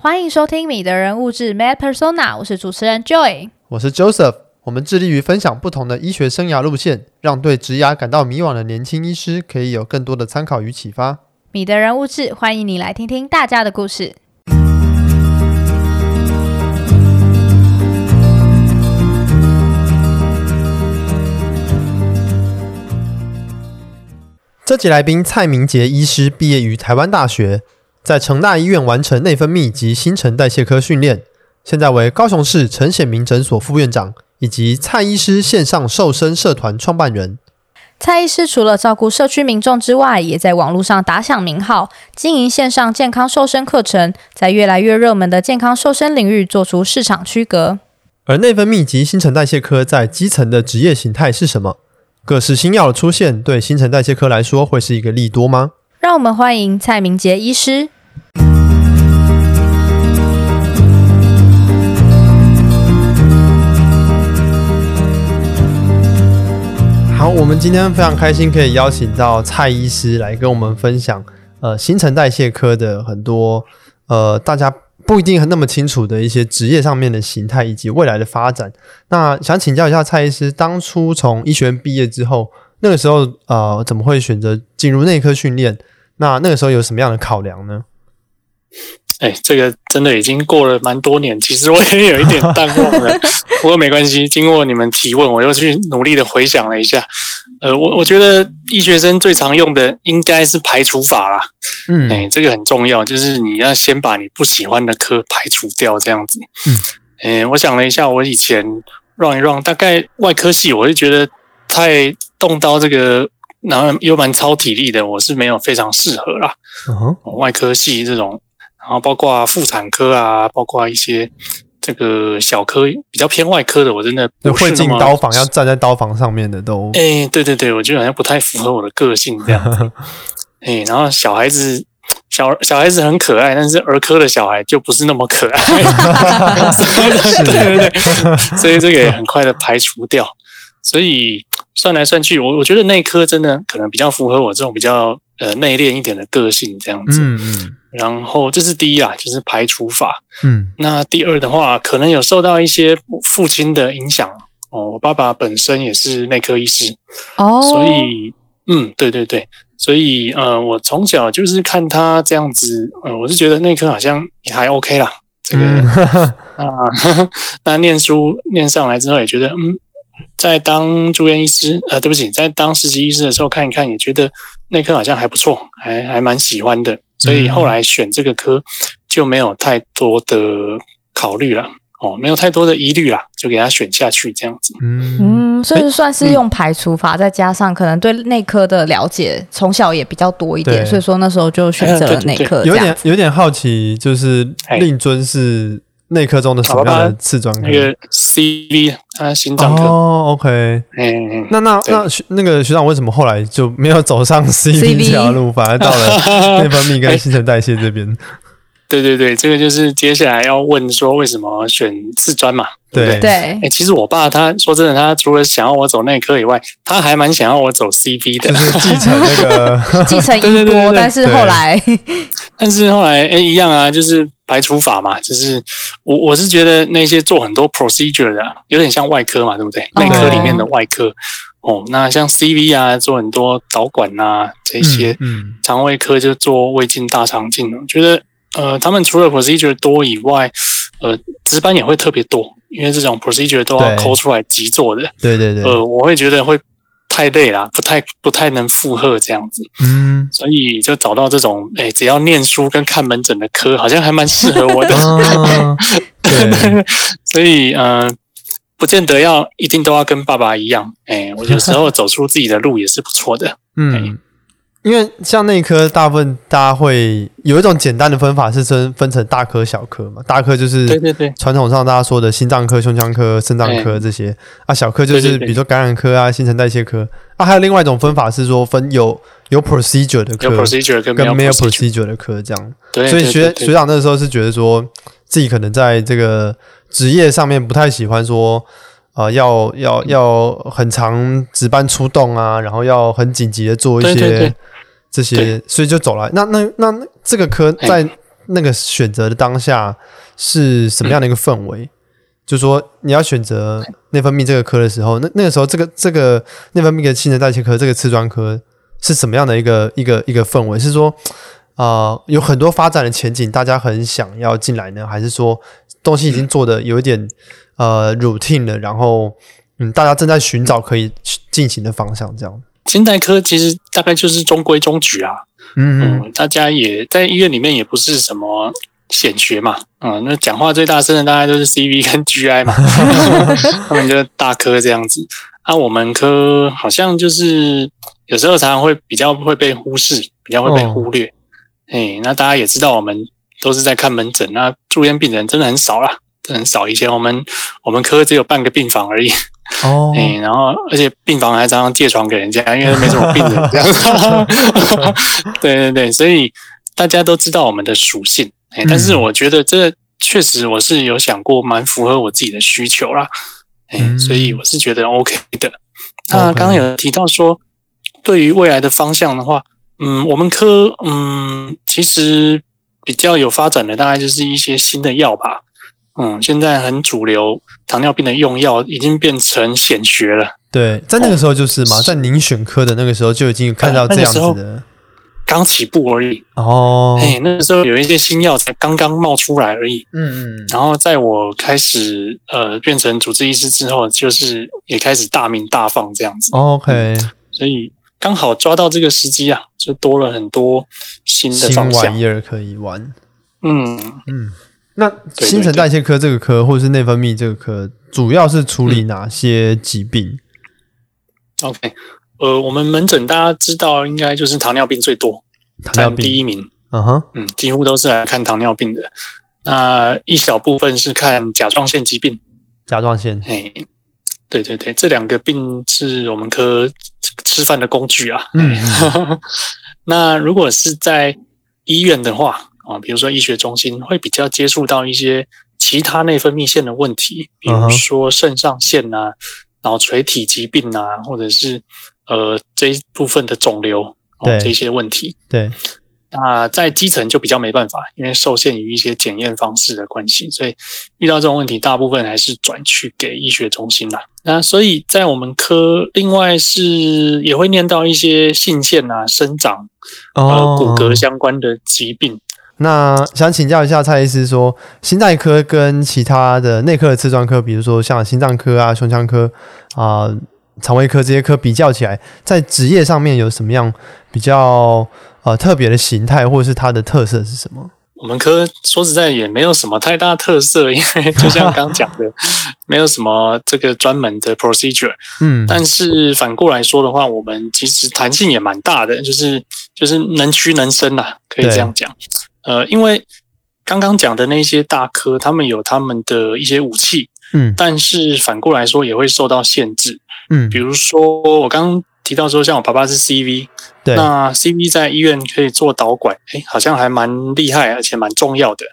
欢迎收听《米的人物志 （Mad Persona》，我是主持人 Joy，我是 Joseph。我们致力于分享不同的医学生涯路线，让对职涯感到迷惘的年轻医师可以有更多的参考与启发。米的人物志，欢迎你来听听大家的故事。这集来宾蔡明杰医师毕业于台湾大学。在成大医院完成内分泌及新陈代谢科训练，现在为高雄市陈显明诊所副院长，以及蔡医师线上瘦身社团创办人。蔡医师除了照顾社区民众之外，也在网络上打响名号，经营线上健康瘦身课程，在越来越热门的健康瘦身领域做出市场区隔。而内分泌及新陈代谢科在基层的职业形态是什么？各式新药的出现，对新陈代谢科来说会是一个利多吗？让我们欢迎蔡明杰医师。好，我们今天非常开心可以邀请到蔡医师来跟我们分享，呃，新陈代谢科的很多呃，大家不一定很那么清楚的一些职业上面的形态以及未来的发展。那想请教一下蔡医师，当初从医学院毕业之后，那个时候呃，怎么会选择进入内科训练？那那个时候有什么样的考量呢？哎，这个真的已经过了蛮多年，其实我也有一点 淡忘了。不过没关系，经过你们提问，我又去努力的回想了一下。呃，我我觉得医学生最常用的应该是排除法啦。嗯，哎，这个很重要，就是你要先把你不喜欢的科排除掉，这样子。嗯，哎，我想了一下，我以前 run 一 run，大概外科系，我就觉得太动刀这个，然后又蛮超体力的，我是没有非常适合啦。嗯哼，外科系这种。然后包括妇产科啊，包括一些这个小科比较偏外科的，我真的不会进刀房，要站在刀房上面的都。哎，对对对，我觉得好像不太符合我的个性这样子。哎，然后小孩子小小孩子很可爱，但是儿科的小孩就不是那么可爱。对对对，所以这个也很快的排除掉。所以算来算去，我我觉得内科真的可能比较符合我这种比较呃内敛一点的个性这样子。嗯嗯。然后这是第一啦，就是排除法。嗯，那第二的话，可能有受到一些父亲的影响哦。我爸爸本身也是内科医师哦，所以嗯，对对对，所以呃，我从小就是看他这样子，呃，我是觉得内科好像也还 OK 啦。这个、嗯、啊，那念书念上来之后，也觉得嗯，在当住院医师，呃，对不起，在当实习医师的时候看一看，也觉得内科好像还不错，还还蛮喜欢的。所以后来选这个科就没有太多的考虑了哦，没有太多的疑虑啦，就给他选下去这样子。嗯嗯，所以算是用排除法，再加上可能对内科的了解从小也比较多一点，所以说那时候就选择了内科。有点有点好奇，就是令尊是。内科中的什么样的次专科？那个 CV 啊，心脏科。哦，OK。嗯，那那那那个学长为什么后来就没有走上 CV 这条路，反而到了 内分泌跟新陈代谢这边？对对对，这个就是接下来要问说为什么选次专嘛？对对。哎，其实我爸他说真的，他除了想要我走内科以外，他还蛮想要我走 CP 的，就是继承那个 继承衣钵。但是后来，但是后来哎，一样啊，就是。排除法嘛，就是我我是觉得那些做很多 procedure 的，有点像外科嘛，对不对？内科里面的外科哦，那像 CV 啊，做很多导管啊这些，嗯，肠胃科就做胃镜、大肠镜。我觉得呃，他们除了 procedure 多以外，呃，值班也会特别多，因为这种 procedure 都要抠出来急做的。对对对。呃，我会觉得会。太累了，不太不太能负荷这样子，嗯，所以就找到这种，诶、欸，只要念书跟看门诊的科，好像还蛮适合我的，所以呃，不见得要一定都要跟爸爸一样，诶、欸，我有时候走出自己的路也是不错的，嗯。欸因为像内科，大部分大家会有一种简单的分法，是分分成大科小科嘛。大科就是对对对，传统上大家说的心脏科、胸腔科、肾脏科这些啊。小科就是比如说感染科啊、新陈代谢科啊。还有另外一种分法是说分有有 procedure 的科跟没有 procedure 的科这样。对，所以学学长那个时候是觉得说自己可能在这个职业上面不太喜欢说啊，要要要很长值班出动啊，然后要很紧急的做一些。这些，所以就走了。那那那这个科在那个选择的当下是什么样的一个氛围？嗯、就说你要选择内分泌这个科的时候，那那个时候这个这个内分泌的新陈代谢科这个次专科是什么样的一个一个一个氛围？是说啊、呃，有很多发展的前景，大家很想要进来呢，还是说东西已经做的有一点呃 routine 了，然后嗯，大家正在寻找可以进行的方向，这样？新代科其实大概就是中规中矩啊，嗯嗯，大家也在医院里面也不是什么显学嘛，嗯，那讲话最大声的大概就是 CV 跟 GI 嘛，他们就大科这样子。啊，我们科好像就是有时候常常会比较会被忽视，比较会被忽略。哎、哦，那大家也知道，我们都是在看门诊，那住院病人真的很少啦，真的很少。以前我们我们科只有半个病房而已。哦，哎、欸，然后而且病房还常常借床给人家，因为没什么病人这样。对对对，所以大家都知道我们的属性。哎、欸，但是我觉得这确实我是有想过，蛮符合我自己的需求啦。哎、欸，所以我是觉得 OK 的。那刚刚有提到说，对于未来的方向的话，嗯，我们科嗯，其实比较有发展的，大概就是一些新的药吧。嗯，现在很主流，糖尿病的用药已经变成显学了。对，在那个时候就是嘛，哦、在您选科的那个时候就已经看到这样子的，刚起步而已。哦，哎，那个时候有一些新药才刚刚冒出来而已。嗯嗯。然后在我开始呃变成主治医师之后，就是也开始大鸣大放这样子。OK，、嗯、所以刚好抓到这个时机啊，就多了很多新的方向，新玩意儿可以玩。嗯嗯。嗯那新陈代谢科这个科，或者是内分泌这个科，主要是处理哪些疾病？嗯，OK，呃，我们门诊大家知道，应该就是糖尿病最多，糖尿病第一名。嗯哼，嗯，几乎都是来看糖尿病的。那一小部分是看甲状腺疾病。甲状腺，嘿，对对对，这两个病是我们科吃饭的工具啊。嗯，那如果是在医院的话。啊，比如说医学中心会比较接触到一些其他内分泌腺的问题，比如说肾上腺啊、脑垂体疾病啊，或者是呃这一部分的肿瘤，对这些问题。对，那在基层就比较没办法，因为受限于一些检验方式的关系，所以遇到这种问题，大部分还是转去给医学中心啦。那所以在我们科，另外是也会念到一些性腺啊、生长、呃骨骼相关的疾病。那想请教一下蔡医师，说心内科跟其他的内科的次专科，比如说像心脏科啊、胸腔科啊、肠胃科这些科比较起来，在职业上面有什么样比较呃特别的形态，或者是它的特色是什么？我们科说实在也没有什么太大特色，因为就像刚讲的，没有什么这个专门的 procedure。嗯，但是反过来说的话，我们其实弹性也蛮大的，就是就是能屈能伸呐，可以这样讲。呃，因为刚刚讲的那些大科，他们有他们的一些武器，嗯，但是反过来说也会受到限制，嗯，比如说我刚刚提到说，像我爸爸是 CV，对，那 CV 在医院可以做导管，诶，好像还蛮厉害，而且蛮重要的。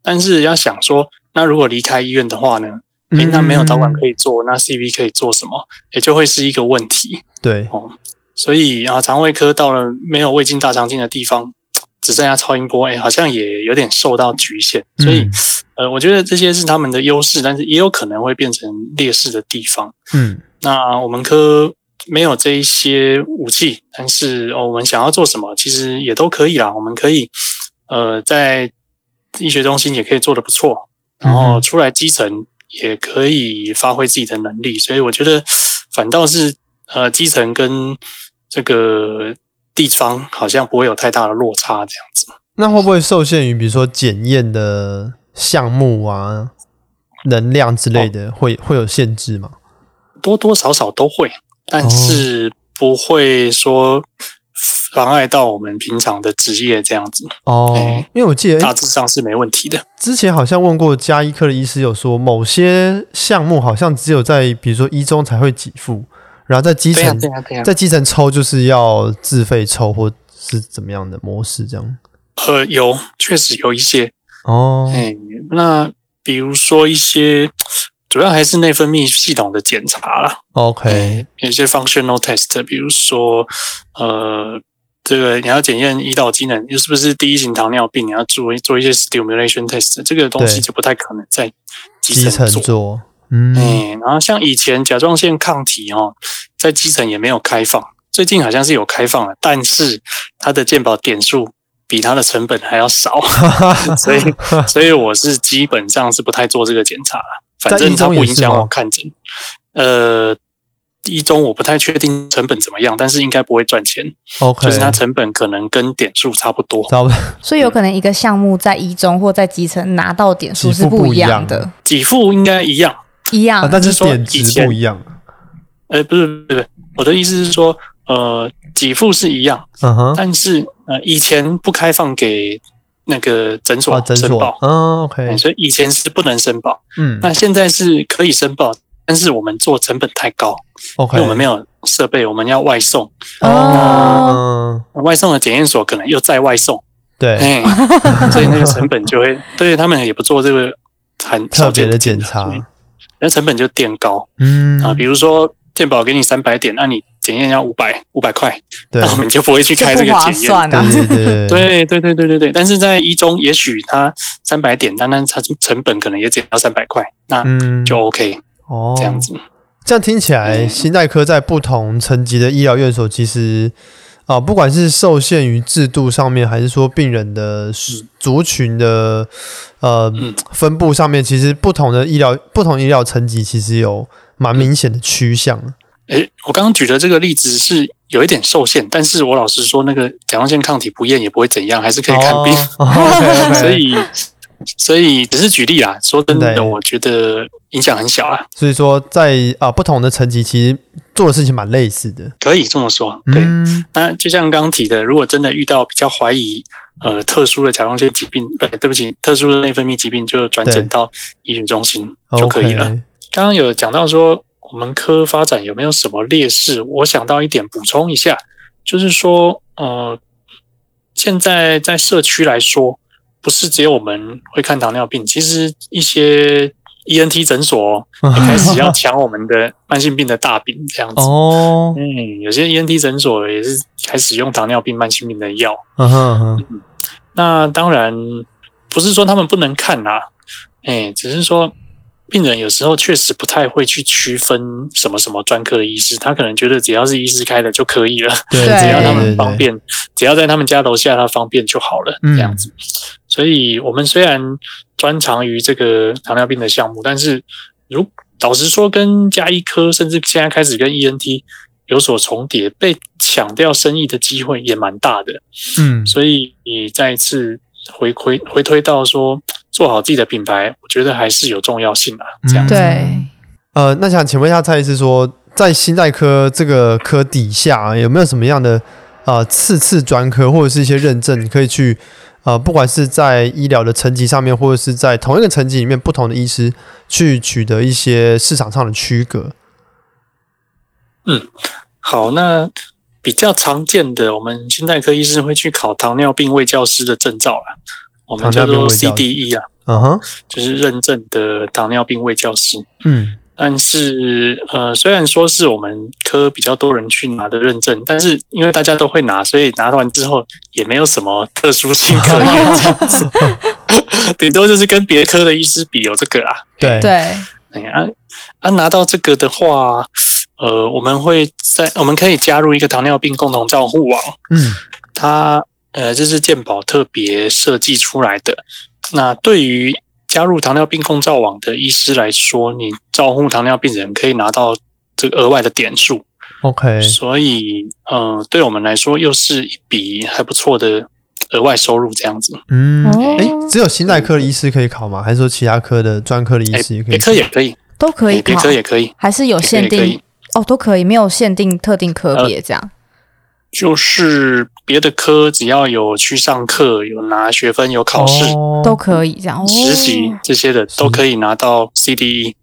但是要想说，那如果离开医院的话呢？诶，那没有导管可以做，那 CV 可以做什么？也就会是一个问题。对，哦，所以啊，肠胃科到了没有胃镜、大肠镜的地方。只剩下超音波，哎、欸，好像也有点受到局限，所以，呃，我觉得这些是他们的优势，但是也有可能会变成劣势的地方。嗯，那我们科没有这一些武器，但是、哦、我们想要做什么，其实也都可以啦。我们可以，呃，在医学中心也可以做得不错，然后出来基层也可以发挥自己的能力。所以我觉得，反倒是呃，基层跟这个。地方好像不会有太大的落差，这样子。那会不会受限于比如说检验的项目啊、能量之类的，会会有限制吗？多多少少都会，但是不会说妨碍到我们平常的职业这样子。哦，因为我记得大致上是没问题的。之前好像问过加医科的医师，有说某些项目好像只有在比如说一中才会给付。然后在基层，在基层抽就是要自费抽，或是怎么样的模式这样？呃，有，确实有一些哦。哎，那比如说一些，主要还是内分泌系统的检查啦。OK，有些 functional test，比如说呃这个你要检验胰岛机能，又是不是第一型糖尿病？你要做做一些 stimulation test，这个东西就不太可能在基层做。做嗯，然后像以前甲状腺抗体哦，在基层也没有开放，最近好像是有开放了，但是它的健保点数比它的成本还要少，所以所以我是基本上是不太做这个检查了，反正它不影响我看诊。呃。一中我不太确定成本怎么样，但是应该不会赚钱。OK，就是它成本可能跟点数差不多。差不多。所以有可能一个项目在一中或在基层拿到点数是不一样的。给付应该一样，一样，啊、但是点值不一样。呃，不是，不是，我的意思是说，呃，给付是一样，嗯哼，但是呃，以前不开放给那个诊所申报，嗯、哦、，OK，所以以前是不能申报，嗯，那现在是可以申报。但是我们做成本太高，OK，因为我们没有设备，我们要外送哦，外送的检验所可能又在外送，对，所以那个成本就会，对他们也不做这个很特别的检查，那成本就垫高，嗯。啊，比如说健保给你三百点，那你检验要五百五百块，那我们就不会去开这个检验，对对对对对对，但是在一中，也许它三百点，单单它成本可能也减到三百块，那就 OK。哦，这样子，这样听起来，心内科在不同层级的医疗院所，其实啊、呃，不管是受限于制度上面，还是说病人的族群的呃分布上面，其实不同的医疗不同医疗层级，其实有蛮明显的趋向。诶，我刚刚举的这个例子是有一点受限，但是我老实说，那个甲状腺抗体不验也不会怎样，还是可以看病，哦 okay, okay 所以。所以只是举例啦，说真的，我觉得影响很小啊。所以说在，在、呃、啊不同的层级，其实做的事情蛮类似的，可以这么说。对，嗯、那就像刚刚提的，如果真的遇到比较怀疑呃特殊的甲状腺疾病，对，对不起，特殊的内分泌疾病，就转诊到医学中心就可以了。刚刚有讲到说我们科发展有没有什么劣势？我想到一点补充一下，就是说呃，现在在社区来说。不是只有我们会看糖尿病，其实一些 ENT 诊所 也开始要抢我们的慢性病的大饼，这样子。哦，嗯，有些 ENT 诊所也是开始用糖尿病、慢性病的药。嗯哼，那当然不是说他们不能看呐，哎，只是说。病人有时候确实不太会去区分什么什么专科的医师，他可能觉得只要是医师开的就可以了，对，只要他们方便，只要在他们家楼下他方便就好了，这样子。所以，我们虽然专长于这个糖尿病的项目，但是如老实说，跟加医科甚至现在开始跟 ENT 有所重叠，被抢掉生意的机会也蛮大的。嗯，所以你再一次回回回推到说。做好自己的品牌，我觉得还是有重要性的。这样子，对。呃，那想请问一下蔡医师，说在心内科这个科底下，有没有什么样的呃次次专科或者是一些认证，可以去呃，不管是在医疗的层级上面，或者是在同一个层级里面，不同的医师去取得一些市场上的区隔？嗯，好，那比较常见的，我们心内科医师会去考糖尿病卫教师的证照啦。我们叫做 CDE 啊，嗯哼，就是认证的糖尿病卫教师。嗯，但是呃，虽然说是我们科比较多人去拿的认证，但是因为大家都会拿，所以拿完之后也没有什么特殊性可言，这样子。顶多就是跟别科的医师比有这个啊。对对，哎呀，啊，拿到这个的话，呃，我们会在我们可以加入一个糖尿病共同照护网。嗯，它。呃，这是健保特别设计出来的。那对于加入糖尿病控照网的医师来说，你照护糖尿病人可以拿到这个额外的点数。OK，所以，嗯、呃，对我们来说又是一笔还不错的额外收入，这样子。嗯，哎，只有心内科的医师可以考吗？还是说其他科的专科的医师也可以？别科也可以，都可以考。别科也可以，还是有限定？哦，都可以，没有限定特定科别这样。呃就是别的科，只要有去上课、有拿学分、有考试，哦、都可以这样。实习这些的都可以拿到 CDE。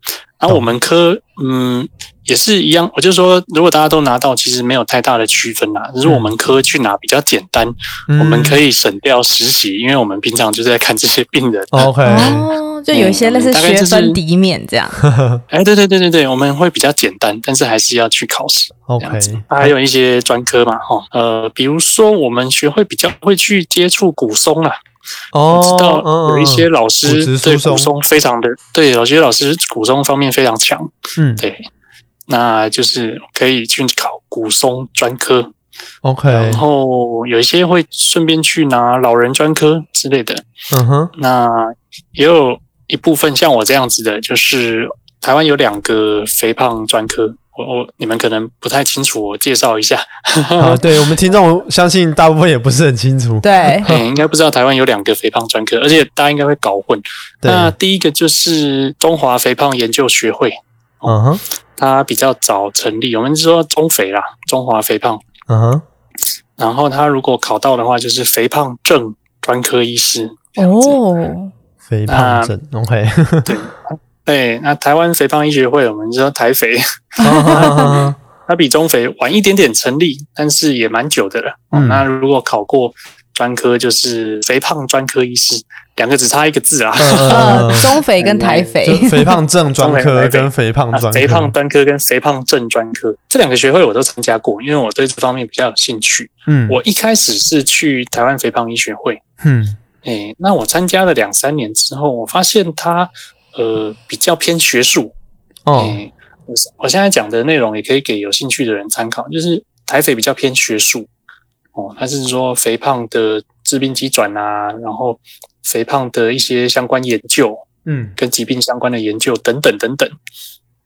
然后我们科，嗯，也是一样。我就说，如果大家都拿到，其实没有太大的区分啦。只是我们科去拿比较简单，嗯、我们可以省掉实习，因为我们平常就在看这些病人。OK，哦，哦，就有一些类似学分抵免这样。哎、就是，对对对对对，我们会比较简单，但是还是要去考试。OK，还有一些专科嘛，哈，呃，比如说我们学会比较会去接触骨松啊。哦，我知道有一些老师对古松非常的对，有些老师古松方面非常强。嗯，对，那就是可以去考古松专科。OK，然后有一些会顺便去拿老人专科之类的。嗯哼，那也有一部分像我这样子的，就是台湾有两个肥胖专科。我我你们可能不太清楚，我介绍一下。啊，对我们听众相信大部分也不是很清楚。对，嗯，应该不知道台湾有两个肥胖专科，而且大家应该会搞混。那第一个就是中华肥胖研究学会。嗯哼，它比较早成立，我们说中肥啦，中华肥胖。嗯哼，然后他如果考到的话，就是肥胖症专科医师哦，肥胖症，OK，对对，那台湾肥胖医学会，我们说台肥，它比中肥晚一点点成立，但是也蛮久的了。嗯，那如果考过。专科就是肥胖专科医师，两个只差一个字啊。呃，中肥跟台肥，肥胖症专科跟肥胖专科，肥胖专科跟肥胖症专科这两个学会我都参加过，因为我对这方面比较有兴趣。嗯，我一开始是去台湾肥胖医学会。嗯，哎、欸，那我参加了两三年之后，我发现它呃比较偏学术。哦、欸，我我现在讲的内容也可以给有兴趣的人参考，就是台肥比较偏学术。哦，他是说肥胖的致病机转啊，然后肥胖的一些相关研究，嗯，跟疾病相关的研究等等等等，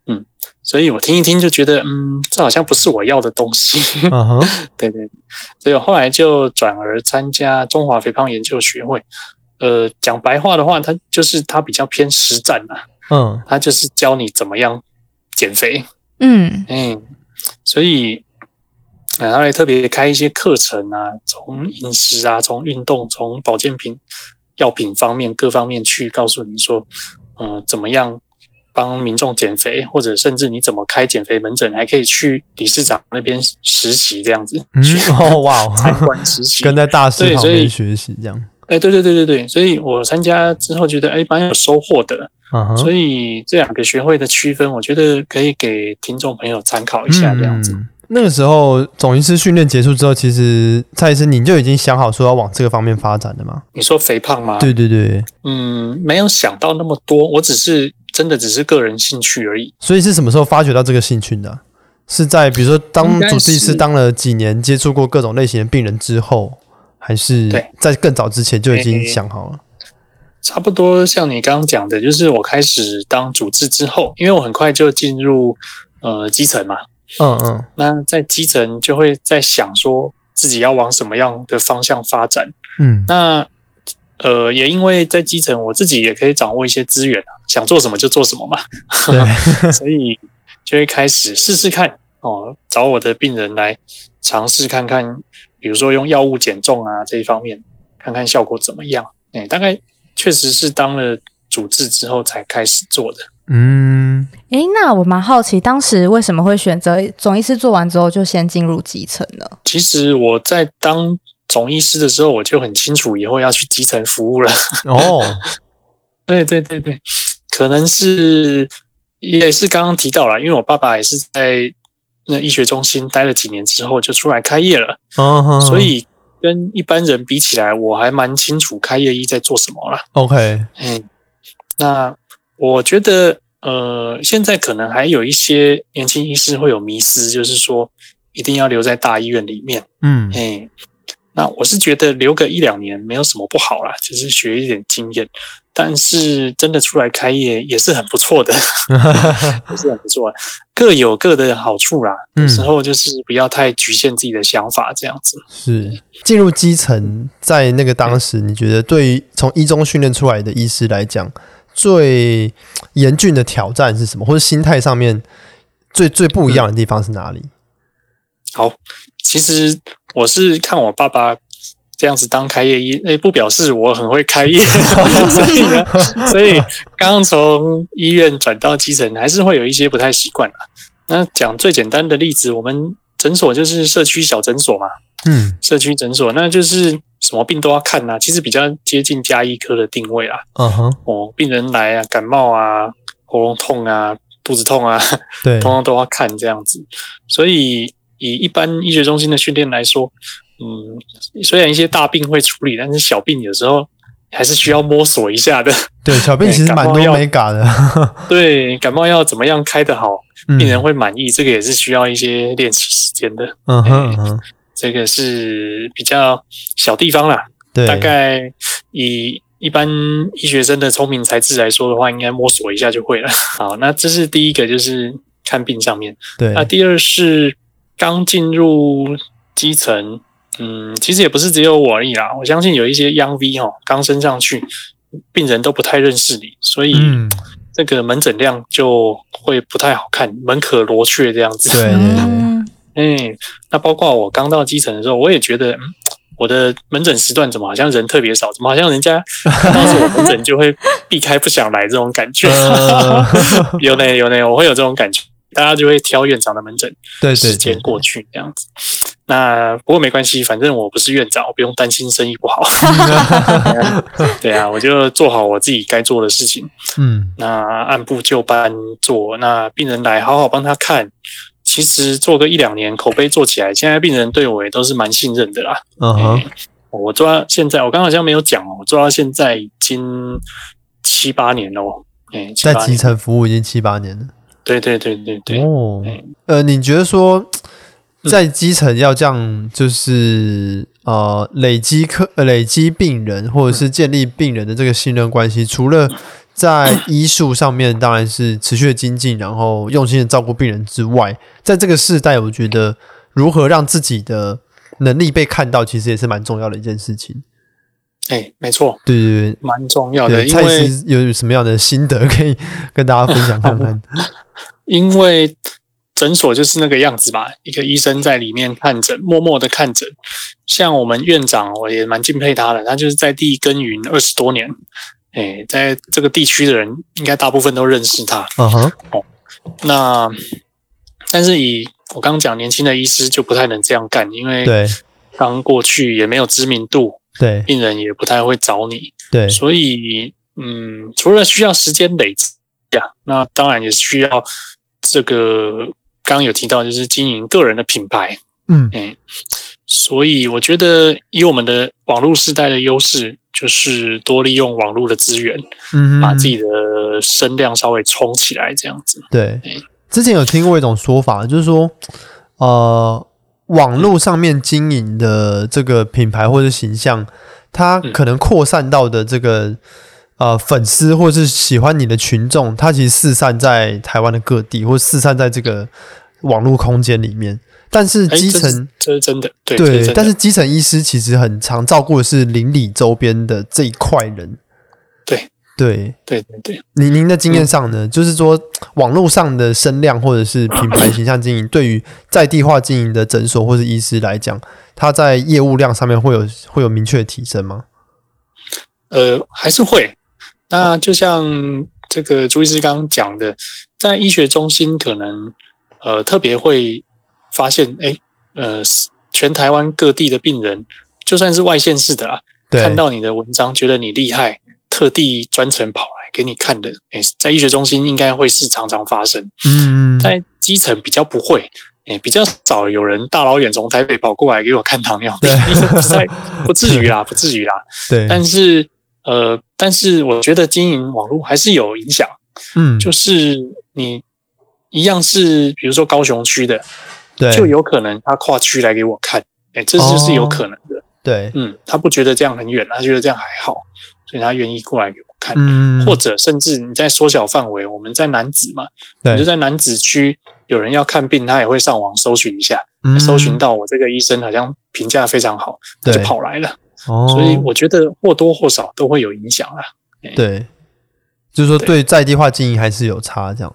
嗯，所以我听一听就觉得，嗯，这好像不是我要的东西，嗯哼，对对，所以我后来就转而参加中华肥胖研究学会，呃，讲白话的话，它就是它比较偏实战啊，嗯，它就是教你怎么样减肥，嗯嗯，所以。然后也特别开一些课程啊，从饮食啊，从运动，从保健品、药品方面各方面去告诉你说，嗯，怎么样帮民众减肥，或者甚至你怎么开减肥门诊，还可以去理事长那边实习这样子。嗯，哦哇，参观实习，跟在大师旁边学习这样。哎，对对对对对，所以我参加之后觉得哎蛮有收获的。Uh huh. 所以这两个学会的区分，我觉得可以给听众朋友参考一下这样子。嗯那个时候，总医师训练结束之后，其实蔡医师你就已经想好说要往这个方面发展的吗？你说肥胖吗？对对对，嗯，没有想到那么多，我只是真的只是个人兴趣而已。所以是什么时候发掘到这个兴趣的？是在比如说当主治医师当了几年，接触过各种类型的病人之后，还是在更早之前就已经想好了？差不多像你刚刚讲的，就是我开始当主治之后，因为我很快就进入呃基层嘛。嗯嗯，那在基层就会在想说自己要往什么样的方向发展。嗯，那呃也因为在基层，我自己也可以掌握一些资源，想做什么就做什么嘛。对，所以就会开始试试看哦，找我的病人来尝试看看，比如说用药物减重啊这一方面，看看效果怎么样。哎，大概确实是当了主治之后才开始做的。嗯，诶，那我蛮好奇，当时为什么会选择总医师做完之后就先进入基层呢？其实我在当总医师的时候，我就很清楚以后要去基层服务了。哦，对对对对，可能是也是刚刚提到了，因为我爸爸也是在那医学中心待了几年之后就出来开业了，哦，所以跟一般人比起来，我还蛮清楚开业医在做什么了。OK，嗯，那。我觉得，呃，现在可能还有一些年轻医师会有迷失，就是说一定要留在大医院里面。嗯，哎，那我是觉得留个一两年没有什么不好啦，就是学一点经验。但是真的出来开业也是很不错的，也是很不错，各有各的好处啦。有时候就是不要太局限自己的想法，这样子。是进入基层，在那个当时，你觉得对于从一中训练出来的医师来讲，最严峻的挑战是什么？或者心态上面最最不一样的地方是哪里？好，其实我是看我爸爸这样子当开业医，诶，不表示我很会开业，所以呢，所以刚从医院转到基层，还是会有一些不太习惯。那讲最简单的例子，我们诊所就是社区小诊所嘛，嗯，社区诊所，那就是。什么病都要看呐、啊，其实比较接近加医科的定位啦。嗯哼，哦，病人来啊，感冒啊，喉咙痛啊，肚子痛啊，对，通通都要看这样子。所以以一般医学中心的训练来说，嗯，虽然一些大病会处理，但是小病有时候还是需要摸索一下的。对，小病其实 蛮多没嘎的。对，感冒药怎么样开得好，病人会满意，嗯、这个也是需要一些练习时间的。嗯哼。嗯哼这个是比较小地方啦，对，大概以一般医学生的聪明才智来说的话，应该摸索一下就会了。好，那这是第一个，就是看病上面。对，那第二是刚进入基层，嗯，其实也不是只有我而已啦。我相信有一些 Young V 哈，刚升上去，病人都不太认识你，所以这个门诊量就会不太好看，门可罗雀这样子。对，对，对。嗯，那包括我刚到基层的时候，我也觉得，嗯，我的门诊时段怎么好像人特别少？怎么好像人家 看到是我门诊就会避开不想来这种感觉？有呢有呢，我会有这种感觉，大家就会挑院长的门诊，对时间过去这样子。那不过没关系，反正我不是院长，我不用担心生意不好。对啊，我就做好我自己该做的事情。嗯，那按部就班做，那病人来好好帮他看。其实做个一两年，口碑做起来，现在病人对我也都是蛮信任的啦。嗯哼，我做到现在，我刚好像没有讲哦，我做到现在已经七八年了哦。哎，在基层服务已经七八年了。对对对对对。哦，呃，你觉得说在基层要这样，就是呃累积客、累积病人，或者是建立病人的这个信任关系，除了在医术上面当然是持续的精进，然后用心的照顾病人之外，在这个世代，我觉得如何让自己的能力被看到，其实也是蛮重要的一件事情。哎、欸，没错，对对对，蛮重要的。蔡医师有什么样的心得可以跟大家分享看看？因为诊所就是那个样子嘛，一个医生在里面看诊，默默的看诊。像我们院长，我也蛮敬佩他的，他就是在地耕耘二十多年。哎，在这个地区的人应该大部分都认识他。嗯哼，哦，那但是以我刚刚讲，年轻的医师就不太能这样干，因为对刚过去也没有知名度，对病人也不太会找你，对，所以嗯，除了需要时间累积呀，那当然也是需要这个刚刚有提到，就是经营个人的品牌，嗯，哎，所以我觉得以我们的网络时代的优势。就是多利用网络的资源，嗯，把自己的声量稍微冲起来，这样子。对，之前有听过一种说法，就是说，呃，网络上面经营的这个品牌或者形象，它可能扩散到的这个呃粉丝或是喜欢你的群众，他其实四散在台湾的各地，或四散在这个网络空间里面。但是基层、欸、这是真的，对，对，但是基层医师其实很常照顾的是邻里周边的这一块人，对，对，对，对，对。您您的经验上呢，嗯、就是说网络上的声量或者是品牌形象经营，对于在地化经营的诊所或是医师来讲，他在业务量上面会有会有明确的提升吗？呃，还是会。那就像这个朱医师刚刚讲的，在医学中心可能呃特别会。发现哎，呃，全台湾各地的病人，就算是外县市的啊，看到你的文章，觉得你厉害，特地专程跑来给你看的，哎，在医学中心应该会是常常发生。嗯，在基层比较不会，哎，比较少有人大老远从台北跑过来给我看糖尿病，不在，不至于啦，不至于啦。对，但是呃，但是我觉得经营网络还是有影响。嗯，就是你一样是，比如说高雄区的。对，就有可能他跨区来给我看，哎，这就是有可能的。哦、对，嗯，他不觉得这样很远，他觉得这样还好，所以他愿意过来给我看。嗯，或者甚至你在缩小范围，我们在南子嘛，对，你就在南子区有人要看病，他也会上网搜寻一下，嗯、搜寻到我这个医生好像评价非常好，他就跑来了。哦，所以我觉得或多或少都会有影响啦。对，就是说对在地化经营还是有差，这样。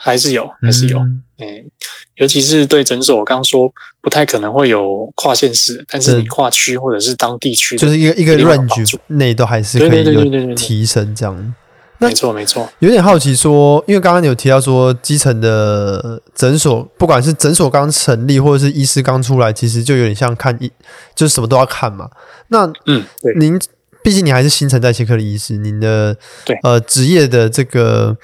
还是有，还是有，嗯，欸、尤其是对诊所，我刚刚说不太可能会有跨县市，但是你跨区或者是当地区，就是一个一个 range 内都还是可以有提升这样。没错没错。有点好奇说，因为刚刚有提到说，基层的诊所，不管是诊所刚成立，或者是医师刚出来，其实就有点像看医，就是什么都要看嘛。那嗯，对，您毕竟你还是新陈代谢科的医师，您的对呃职业的这个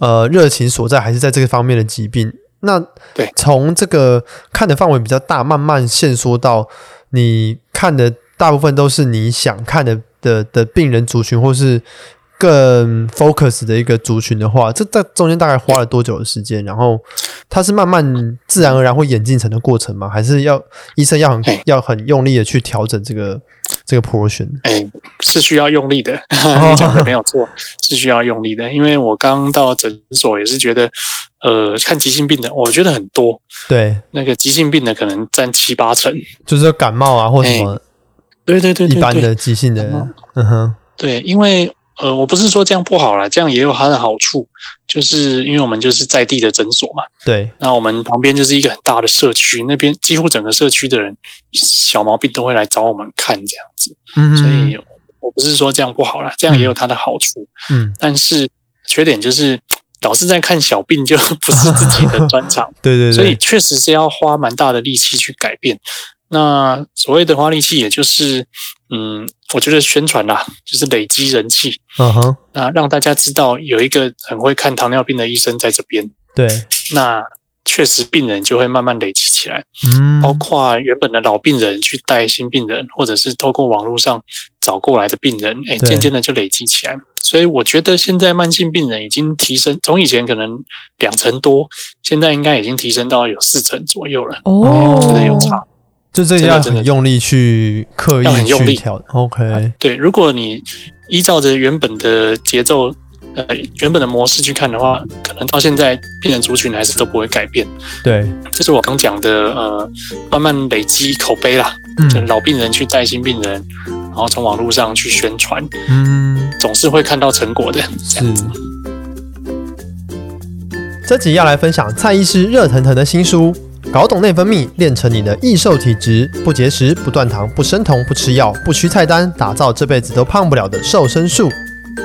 呃热情所在，还是在这个方面的疾病。那对，从这个看的范围比较大，慢慢限缩到你看的大部分都是你想看的的的病人族群，或是更 focus 的一个族群的话，这在中间大概花了多久的时间？然后它是慢慢自然而然会演进成的过程吗？还是要医生要很要很用力的去调整这个这个 portion？哎，是需要用力的，你讲的没有错，是需要用力的。因为我刚到诊所也是觉得。呃，看急性病的，我觉得很多。对，那个急性病的可能占七八成，就是感冒啊，或什么。对对对，一般的急性的，嗯哼。对，因为呃，我不是说这样不好啦，这样也有它的好处，就是因为我们就是在地的诊所嘛。对。那我们旁边就是一个很大的社区，那边几乎整个社区的人小毛病都会来找我们看这样子。嗯。所以我不是说这样不好啦，这样也有它的好处。嗯。但是缺点就是。老是在看小病，就 不是自己的专长。对对对，所以确实是要花蛮大的力气去改变。那所谓的花力气，也就是，嗯，我觉得宣传啦，就是累积人气。嗯哼，那让大家知道有一个很会看糖尿病的医生在这边。对，那。确实，病人就会慢慢累积起来，嗯，包括原本的老病人去带新病人，或者是透过网络上找过来的病人，哎，渐渐的就累积起来。所以我觉得现在慢性病人已经提升，从以前可能两成多，现在应该已经提升到有四成左右了。哦，真的有差，就这要很用力去刻意去调。OK，对，如果你依照着原本的节奏。呃，原本的模式去看的话，可能到现在病人族群还是都不会改变。对，这是我刚讲的，呃，慢慢累积口碑啦。嗯，就老病人去带新病人，然后从网络上去宣传，嗯，总是会看到成果的。是。这集要来分享蔡医师热腾腾的新书，搞懂内分泌，练成你的易瘦体质，不节食，不断糖，不生酮，不吃药，不虚菜单，打造这辈子都胖不了的瘦身术。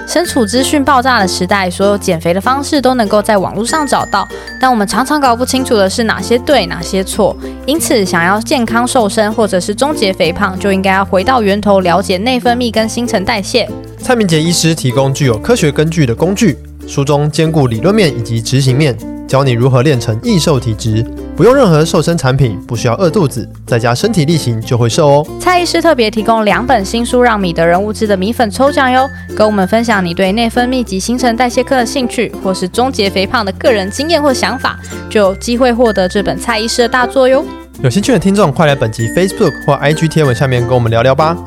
身处资讯爆炸的时代，所有减肥的方式都能够在网络上找到，但我们常常搞不清楚的是哪些对，哪些错。因此，想要健康瘦身或者是终结肥胖，就应该要回到源头，了解内分泌跟新陈代谢。蔡明杰医师提供具有科学根据的工具，书中兼顾理论面以及执行面。教你如何练成易瘦体质，不用任何瘦身产品，不需要饿肚子，在家身体力行就会瘦哦。蔡医师特别提供两本新书，让米德人物质的米粉抽奖哟！跟我们分享你对内分泌及新陈代谢科的兴趣，或是终结肥胖的个人经验或想法，就有机会获得这本蔡医师的大作哟。有兴趣的听众，快来本集 Facebook 或 IG 贴文下面跟我们聊聊吧。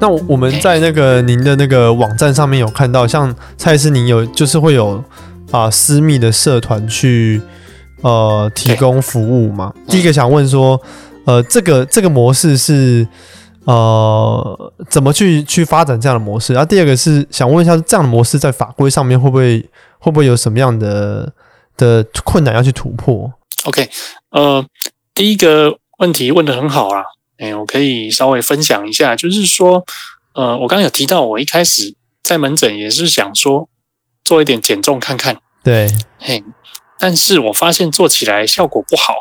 那我们在那个您的那个网站上面有看到，像蔡医师您有就是会有啊私密的社团去呃提供服务嘛？第一个想问说，呃，这个这个模式是呃怎么去去发展这样的模式？然后第二个是想问一下，这样的模式在法规上面会不会会不会有什么样的的困难要去突破？OK，呃，第一个问题问得很好啊。哎，我可以稍微分享一下，就是说，呃，我刚刚有提到，我一开始在门诊也是想说做一点减重看看，对，嘿，但是我发现做起来效果不好，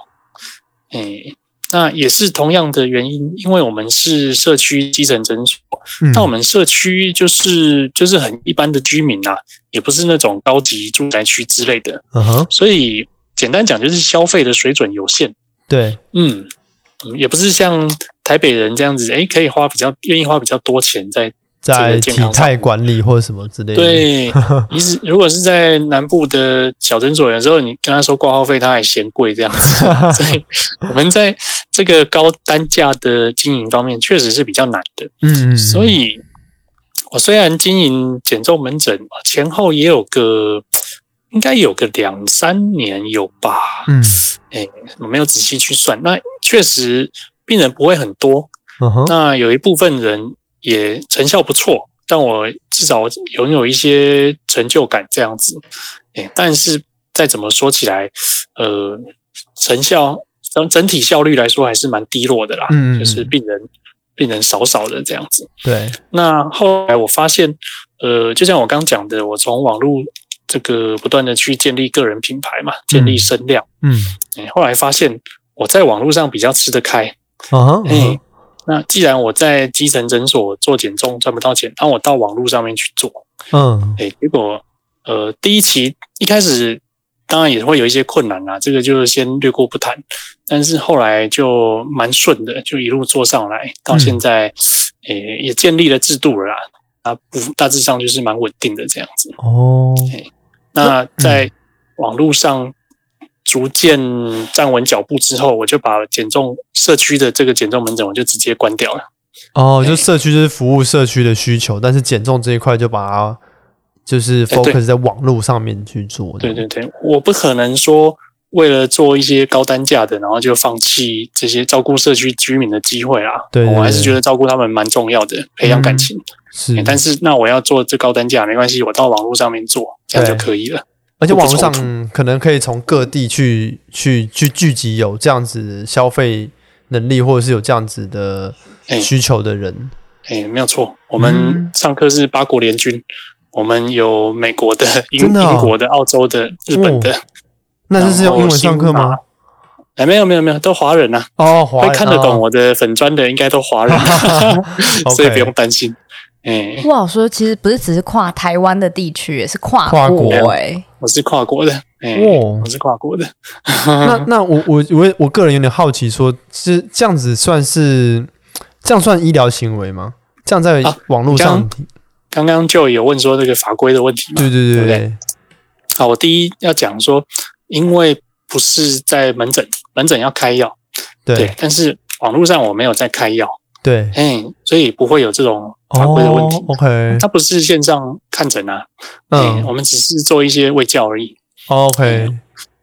哎，那也是同样的原因，因为我们是社区基层诊所，嗯，那我们社区就是就是很一般的居民啊，也不是那种高级住宅区之类的，嗯哼，所以简单讲就是消费的水准有限，对，嗯。嗯，也不是像台北人这样子，诶，可以花比较愿意花比较多钱在在体态管理或者什么之类的。对，其实如果是在南部的小诊所，有时候你跟他说挂号费，他还嫌贵这样子。所以我们在这个高单价的经营方面，确实是比较难的。嗯，所以我虽然经营减重门诊前后也有个。应该有个两三年有吧，嗯，哎，我没有仔细去算。那确实病人不会很多，嗯哼，那有一部分人也成效不错，但我至少拥有一些成就感这样子。哎，但是再怎么说起来，呃，成效整整体效率来说还是蛮低落的啦。嗯，就是病人病人少少的这样子。对。那后来我发现，呃，就像我刚讲的，我从网络这个不断的去建立个人品牌嘛，建立声量。嗯。哎，后来发现我在网络上比较吃得开。啊。哎，那既然我在基层诊所做减重赚不到钱，那我到网络上面去做。嗯。哎，结果呃，第一期一开始。当然也会有一些困难啦，这个就先略过不谈。但是后来就蛮顺的，就一路做上来，到现在，诶、嗯欸、也建立了制度了啦。啊，不，大致上就是蛮稳定的这样子。哦，那在网络上逐渐站稳脚步之后，我就把减重社区的这个减重门诊，我就直接关掉了。哦，就社区就是服务社区的需求，但是减重这一块就把它。就是 focus 在网络上面去做。对对对，我不可能说为了做一些高单价的，然后就放弃这些照顾社区居民的机会啊。对，我还是觉得照顾他们蛮重要的，培养感情。是，但是那我要做这高单价没关系，我到网络上面做，这样就可以了。而且网络上可能可以从各地去去去聚集有这样子消费能力，或者是有这样子的需求的人。哎，没有错，我们上课是八国联军。我们有美国的、英英国的、澳洲的、日本的，哦、那这是用英文上课吗？哎，没有没有没有，都华人呐、啊。哦，华人会看得懂我的粉砖的，应该都华人，哦、所以不用担心。哎，不好说，其实不是只是跨台湾的地区，也是跨国哎。我是跨国的，哎，哦、我是跨国的。那那我我我我个人有点好奇说，说是这样子算是这样算医疗行为吗？这样在网络上。啊刚刚就有问说这个法规的问题嘛？对对对对。好，我第一要讲说，因为不是在门诊，门诊要开药，对，对。但是网络上我没有在开药，对，哎，所以不会有这种法规的问题。Oh, OK，它不是线上看诊啊，嗯，我们只是做一些卫教而已。OK。嗯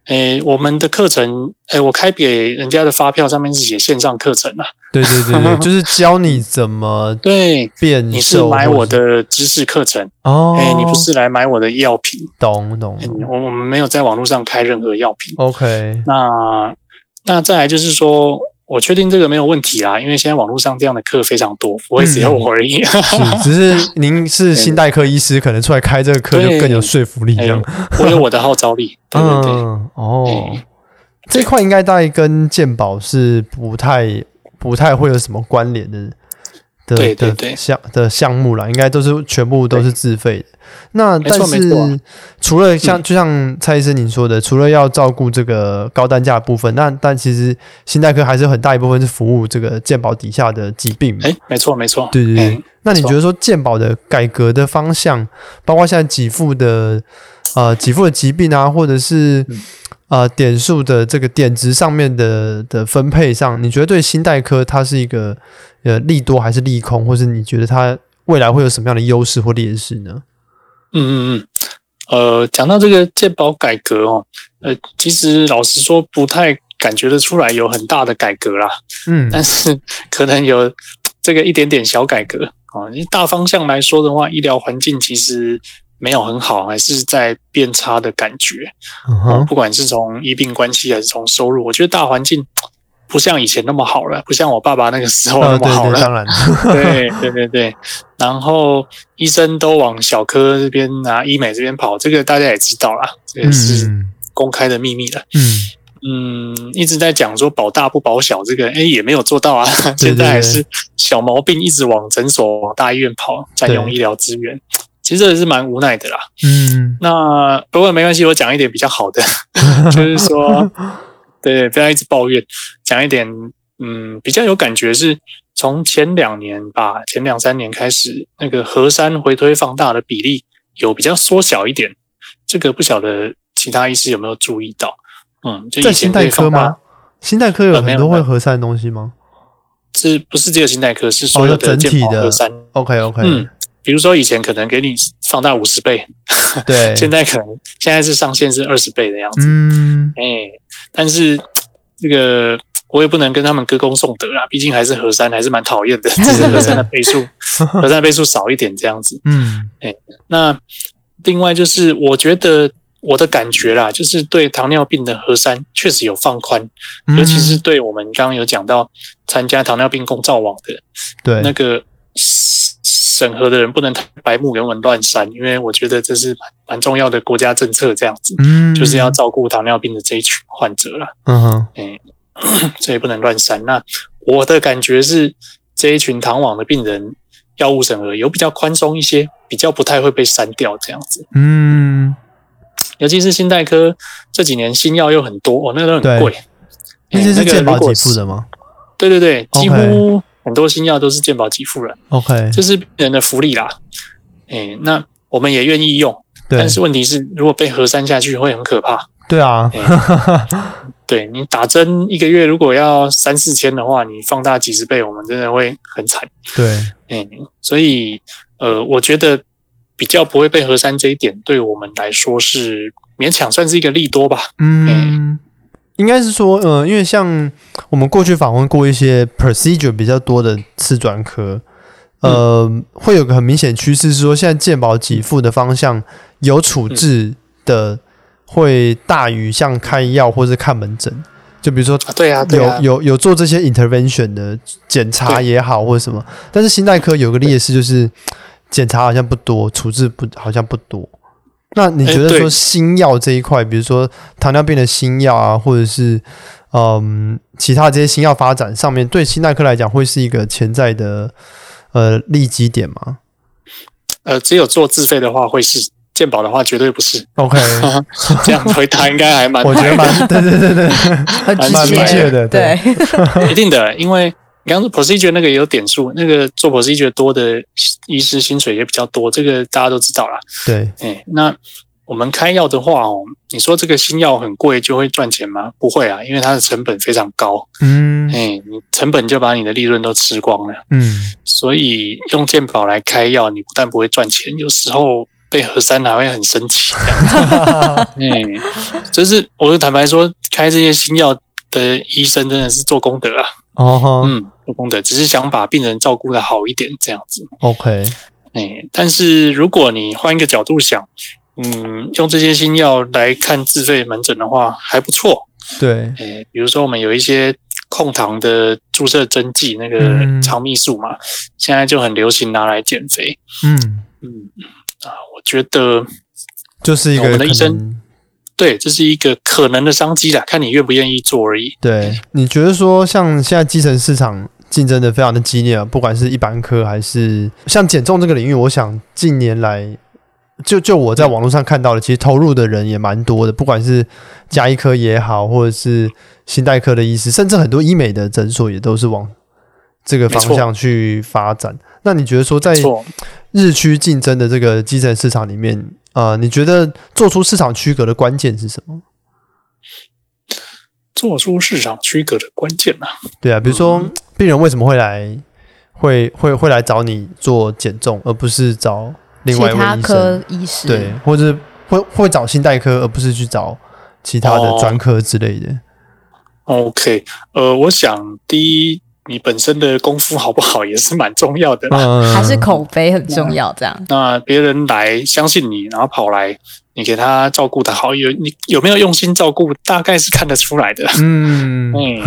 诶，我们的课程，诶，我开给人家的发票上面是写线上课程啊。对对对对，就是教你怎么对变瘦。你是买我的知识课程哦，诶，你不是来买我的药品。懂懂。我我们没有在网络上开任何药品。OK。那那再来就是说。我确定这个没有问题啦，因为现在网络上这样的课非常多，不会只有我而已。嗯、是，只是您是心代科医师，可能出来开这个课就更有说服力一样。我有我的号召力。对对对。嗯、哦，这块应该大概跟鉴宝是不太不太会有什么关联的。的对对对，项的项目啦，应该都是全部都是自费的。那但是除了像就像蔡医生您说的，除了要照顾这个高单价的部分，那但其实心代科还是很大一部分是服务这个健保底下的疾病。哎，没错没错，对对对。那你觉得说健保的改革的方向，包括现在给付的呃给付的疾病啊，或者是呃点数的这个点值上面的的分配上，你觉得对心代科它是一个？呃，利多还是利空，或是你觉得它未来会有什么样的优势或劣势呢？嗯嗯嗯，呃，讲到这个健保改革哦，呃，其实老实说，不太感觉得出来有很大的改革啦。嗯，但是可能有这个一点点小改革啊。因为大方向来说的话，医疗环境其实没有很好，还是在变差的感觉。嗯哼，不管是从医病关系还是从收入，我觉得大环境。不像以前那么好了，不像我爸爸那个时候那么好了。哦、对对当然，对对对对。然后医生都往小科这边啊，医美这边跑，这个大家也知道啦，这个是公开的秘密了。嗯嗯，一直在讲说保大不保小，这个哎也没有做到啊。对对对，现在还是小毛病一直往诊所、往大医院跑，占用医疗资源，其实这也是蛮无奈的啦。嗯，那不过没关系，我讲一点比较好的，就是说。对，不要一直抱怨。讲一点，嗯，比较有感觉是从前两年吧，前两三年开始，那个核酸回推放大的比例有比较缩小一点。这个不晓得其他医师有没有注意到？嗯，在心带科吗？心带科有很多会核酸的东西吗？是不是只有心带科？是所有的健保核酸。OK OK。嗯，比如说以前可能给你放大五十倍，对，现在可能现在是上限是二十倍的样子。嗯，哎。但是 这个我也不能跟他们歌功颂德啦，毕竟还是核酸，还是蛮讨厌的。只是核酸的倍数，核酸的倍数少一点这样子。嗯，哎，那另外就是我觉得我的感觉啦，就是对糖尿病的核删确实有放宽，嗯、尤其是对我们刚刚有讲到参加糖尿病共照网的，对那个审核的人不能太白目，永远乱删，因为我觉得这是蛮蛮重要的国家政策，这样子，嗯，就是要照顾糖尿病的这一群患者了。嗯哼，哎，所以不能乱删。那我的感觉是，这一群糖网的病人药物审核有比较宽松一些，比较不太会被删掉这样子。嗯。尤其是心带科这几年新药又很多，哦，那个都很贵。那些是健保给付的吗？对对对，几乎很多新药都是健保给付了。OK，这是病人的福利啦。哎，那我们也愿意用，但是问题是，如果被核删下去会很可怕。对啊，对你打针一个月如果要三四千的话，你放大几十倍，我们真的会很惨。对，哎，所以呃，我觉得。比较不会被核删这一点，对我们来说是勉强算是一个利多吧。嗯，嗯应该是说，呃，因为像我们过去访问过一些 procedure 比较多的次专科，呃，嗯、会有个很明显趋势是说，现在健保给付的方向有处置的会大于像开药或是看门诊。就比如说，对啊，对啊，有有有做这些 intervention 的检查也好，或者什么，但是心内科有个劣势就是。检查好像不多，处置不好像不多。那你觉得说新药这一块，欸、比如说糖尿病的新药啊，或者是嗯其他这些新药发展上面，对心带科来讲会是一个潜在的呃利基点吗？呃，只有做自费的话会是，健保的话绝对不是。OK，这样回答应该还蛮，我觉得蛮对对对对，蛮明确的，对 一定的，因为。你刚刚说 procedure 那个也有点数，那个做 procedure 多的医师薪水也比较多，这个大家都知道啦。对，哎，那我们开药的话哦，你说这个新药很贵就会赚钱吗？不会啊，因为它的成本非常高。嗯，哎，你成本就把你的利润都吃光了。嗯，所以用健保来开药，你不但不会赚钱，有时候被核三还会很生气。嗯，就是我就坦白说，开这些新药的医生真的是做功德啊。哦，uh. 嗯，做功德只是想把病人照顾得好一点，这样子。OK，哎，但是如果你换一个角度想，嗯，用这些新药来看自费门诊的话，还不错。对，哎，比如说我们有一些控糖的注射针剂，那个肠泌素嘛，嗯、现在就很流行拿来减肥。嗯嗯啊，我觉得就是一个我们的医生。对，这是一个可能的商机啦，看你愿不愿意做而已。对，你觉得说像现在基层市场竞争的非常的激烈啊，不管是一般科还是像减重这个领域，我想近年来就就我在网络上看到的，其实投入的人也蛮多的，不管是加医科也好，或者是心代科的医师，甚至很多医美的诊所也都是往这个方向去发展。那你觉得说在日趋竞争的这个基层市场里面？啊、呃，你觉得做出市场区隔的关键是什么？做出市场区隔的关键啊？对啊，比如说病人为什么会来，会会会来找你做减重，而不是找另外一位医生？科医师对，或者会会找心代科，而不是去找其他的专科之类的。哦、OK，呃，我想第一。你本身的功夫好不好也是蛮重要的啦，嗯、还是口碑很重要。这样，那别人来相信你，然后跑来，你给他照顾的好，有你有没有用心照顾，大概是看得出来的。嗯嗯，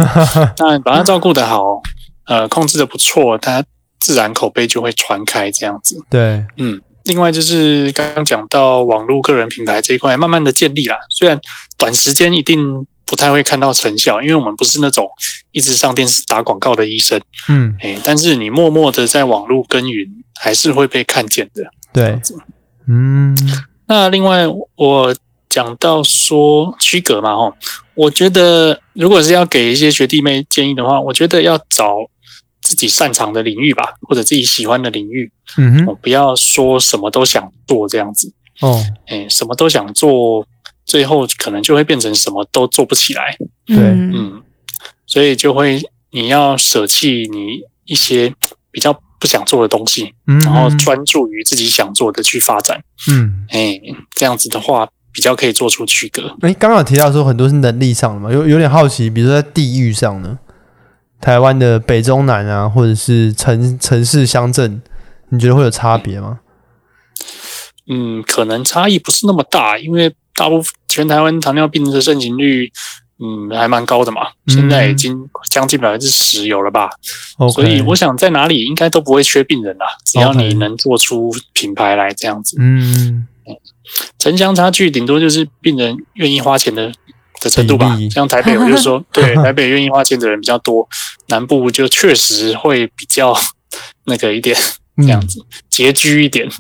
那把他照顾的好，呃，控制的不错，它自然口碑就会传开，这样子。对，嗯，另外就是刚刚讲到网络个人品牌这一块，慢慢的建立啦，虽然短时间一定。不太会看到成效，因为我们不是那种一直上电视打广告的医生，嗯，哎，但是你默默的在网络耕耘，还是会被看见的。对，嗯，那另外我讲到说区隔嘛，哈，我觉得如果是要给一些学弟妹建议的话，我觉得要找自己擅长的领域吧，或者自己喜欢的领域，嗯哼，不要说什么都想做这样子，哦，哎，什么都想做。最后可能就会变成什么都做不起来，对，嗯，所以就会你要舍弃你一些比较不想做的东西，嗯，然后专注于自己想做的去发展，嗯，哎，这样子的话比较可以做出区隔。哎，刚刚有提到说很多是能力上的嘛，有有点好奇，比如说在地域上呢，台湾的北中南啊，或者是城城市乡镇，你觉得会有差别吗？嗯，可能差异不是那么大，因为。大部分全台湾糖尿病的盛行率，嗯，还蛮高的嘛，现在已经将近百分之十有了吧。嗯、所以我想在哪里应该都不会缺病人啦，只要你能做出品牌来这样子。嗯，城乡差距顶多就是病人愿意花钱的的程度吧。像台北，我就说，对，台北愿意花钱的人比较多，南部就确实会比较那个一点，这样子拮据一点。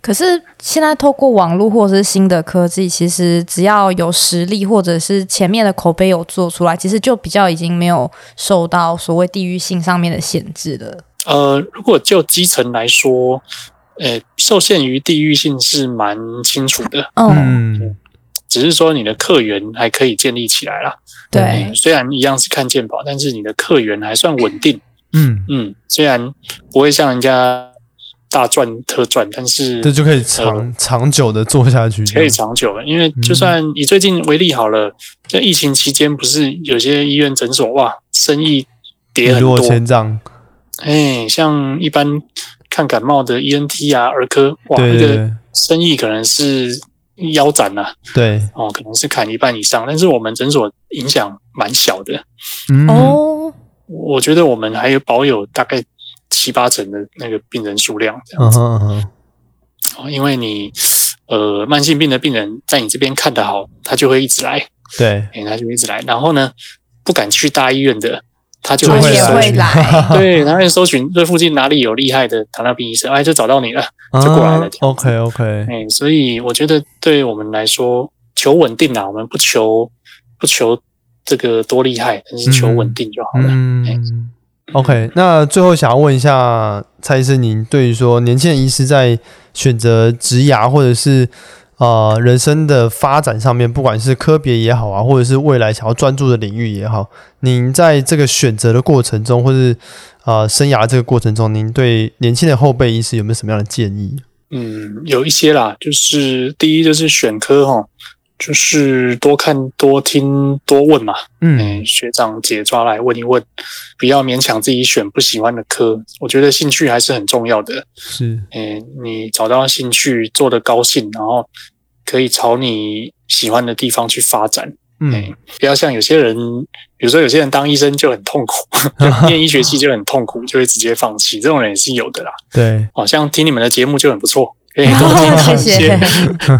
可是现在透过网络或者是新的科技，其实只要有实力，或者是前面的口碑有做出来，其实就比较已经没有受到所谓地域性上面的限制了。呃，如果就基层来说，呃，受限于地域性是蛮清楚的。嗯，只是说你的客源还可以建立起来啦。对，嗯，虽然一样是看健保，但是你的客源还算稳定。嗯嗯，虽然不会像人家。大赚特赚，但是这就可以长、呃、长久的做下去，可以长久的。因为就算以最近为例好了，在、嗯、疫情期间，不是有些医院诊所哇，生意跌很多，千丈。哎，像一般看感冒的 ENT 啊，儿科哇，那个生意可能是腰斩了、啊。对哦，可能是砍一半以上。但是我们诊所影响蛮小的。嗯哦，我觉得我们还有保有大概。七八成的那个病人数量这样子，哦，因为你呃慢性病的病人在你这边看得好，他就会一直来，对，他就一直来。然后呢，不敢去大医院的，他就会也会来，对，他会搜寻这附近哪里有厉害的糖尿病医生，哎，就找到你了，就过来了。OK OK，哎，所以我觉得对我们来说，求稳定啊，我们不求不求这个多厉害，但是求稳定就好了。嗯。OK，那最后想要问一下蔡医生，您对于说年轻人医师在选择职涯或者是呃人生的发展上面，不管是科别也好啊，或者是未来想要专注的领域也好，您在这个选择的过程中，或是呃生涯这个过程中，您对年轻的后辈医师有没有什么样的建议？嗯，有一些啦，就是第一就是选科哈。就是多看、多听、多问嘛。嗯，学长姐抓来问一问，不要勉强自己选不喜欢的科。我觉得兴趣还是很重要的。是，诶，你找到兴趣，做的高兴，然后可以朝你喜欢的地方去发展。嗯，不要像有些人，比如说有些人当医生就很痛苦，念医学系就很痛苦，就会直接放弃。这种人也是有的啦。对，好像听你们的节目就很不错。可以多听到一些，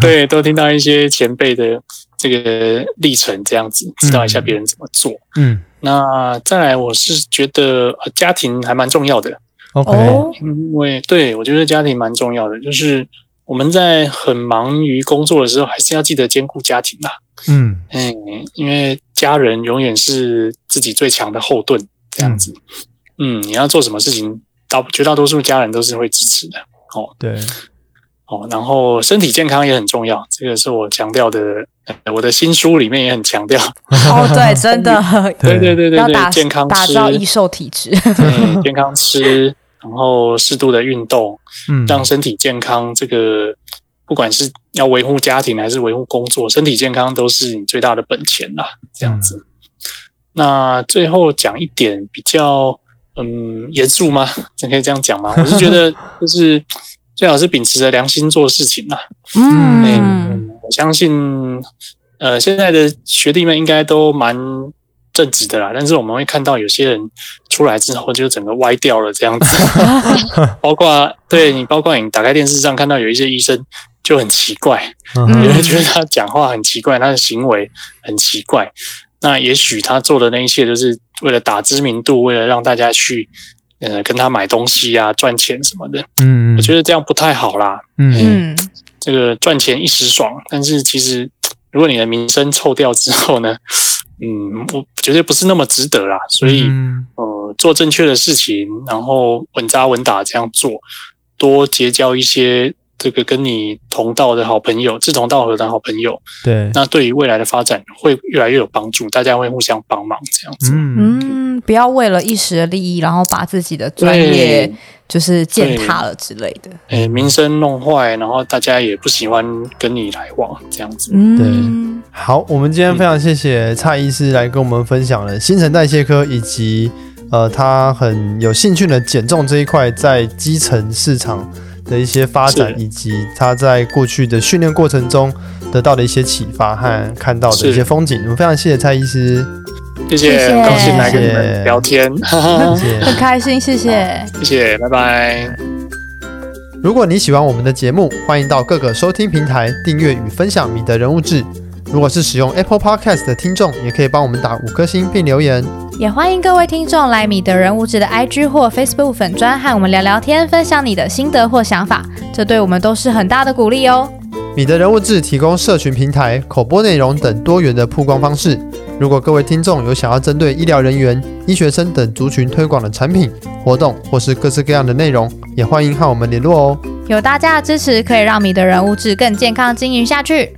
对，多听到一些前辈的这个历程，这样子知道一下别人怎么做。嗯，那再来，我是觉得家庭还蛮重要的。OK，因为对我觉得家庭蛮重要的，就是我们在很忙于工作的时候，还是要记得兼顾家庭啦。嗯嗯，因为家人永远是自己最强的后盾，这样子。嗯，你要做什么事情，大绝大多数家人都是会支持的。哦，对。哦，然后身体健康也很重要，这个是我强调的，我的新书里面也很强调。哦，对，真的，对对对对对，要打健康吃，打造易瘦体质。对，健康吃，然后适度的运动，嗯，让身体健康。这个不管是要维护家庭还是维护工作，身体健康都是你最大的本钱啦。这样子。嗯、那最后讲一点比较嗯严肃吗？可以这样讲吗？我是觉得 就是。最好是秉持着良心做事情啦。嗯，嗯，我相信，呃，现在的学弟们应该都蛮正直的啦。但是我们会看到有些人出来之后就整个歪掉了这样子，包括对你，包括你打开电视上看到有一些医生就很奇怪，你会觉得他讲话很奇怪，他的行为很奇怪。那也许他做的那一切，就是为了打知名度，为了让大家去。呃，跟他买东西啊，赚钱什么的，嗯，我觉得这样不太好啦。嗯，这个赚钱一时爽，但是其实如果你的名声臭掉之后呢，嗯，我觉得不是那么值得啦。所以，嗯、呃，做正确的事情，然后稳扎稳打这样做，多结交一些。这个跟你同道的好朋友，志同道合的好朋友，对，那对于未来的发展会越来越有帮助，大家会互相帮忙，这样子。嗯，不要为了一时的利益，然后把自己的专业就是践踏了之类的。诶，名声弄坏，然后大家也不喜欢跟你来往，这样子。嗯，对。好，我们今天非常谢谢蔡医师来跟我们分享了新陈代谢科以及呃他很有兴趣的减重这一块在基层市场的一些发展，以及他在过去的训练过程中得到的一些启发和看到的一些风景。我们非常谢谢蔡医师，谢谢，高兴来跟你们聊天，谢谢。很开心，谢谢，谢谢，拜拜。如果你喜欢我们的节目，欢迎到各个收听平台订阅与分享《你的人物志》。如果是使用 Apple Podcast 的听众，也可以帮我们打五颗星并留言。也欢迎各位听众来米德人物志的 IG 或 Facebook 粉专和我们聊聊天，分享你的心得或想法，这对我们都是很大的鼓励哦。米德人物志提供社群平台、口播内容等多元的曝光方式。如果各位听众有想要针对医疗人员、医学生等族群推广的产品、活动，或是各式各样的内容，也欢迎和我们联络哦。有大家的支持，可以让米德人物志更健康经营下去。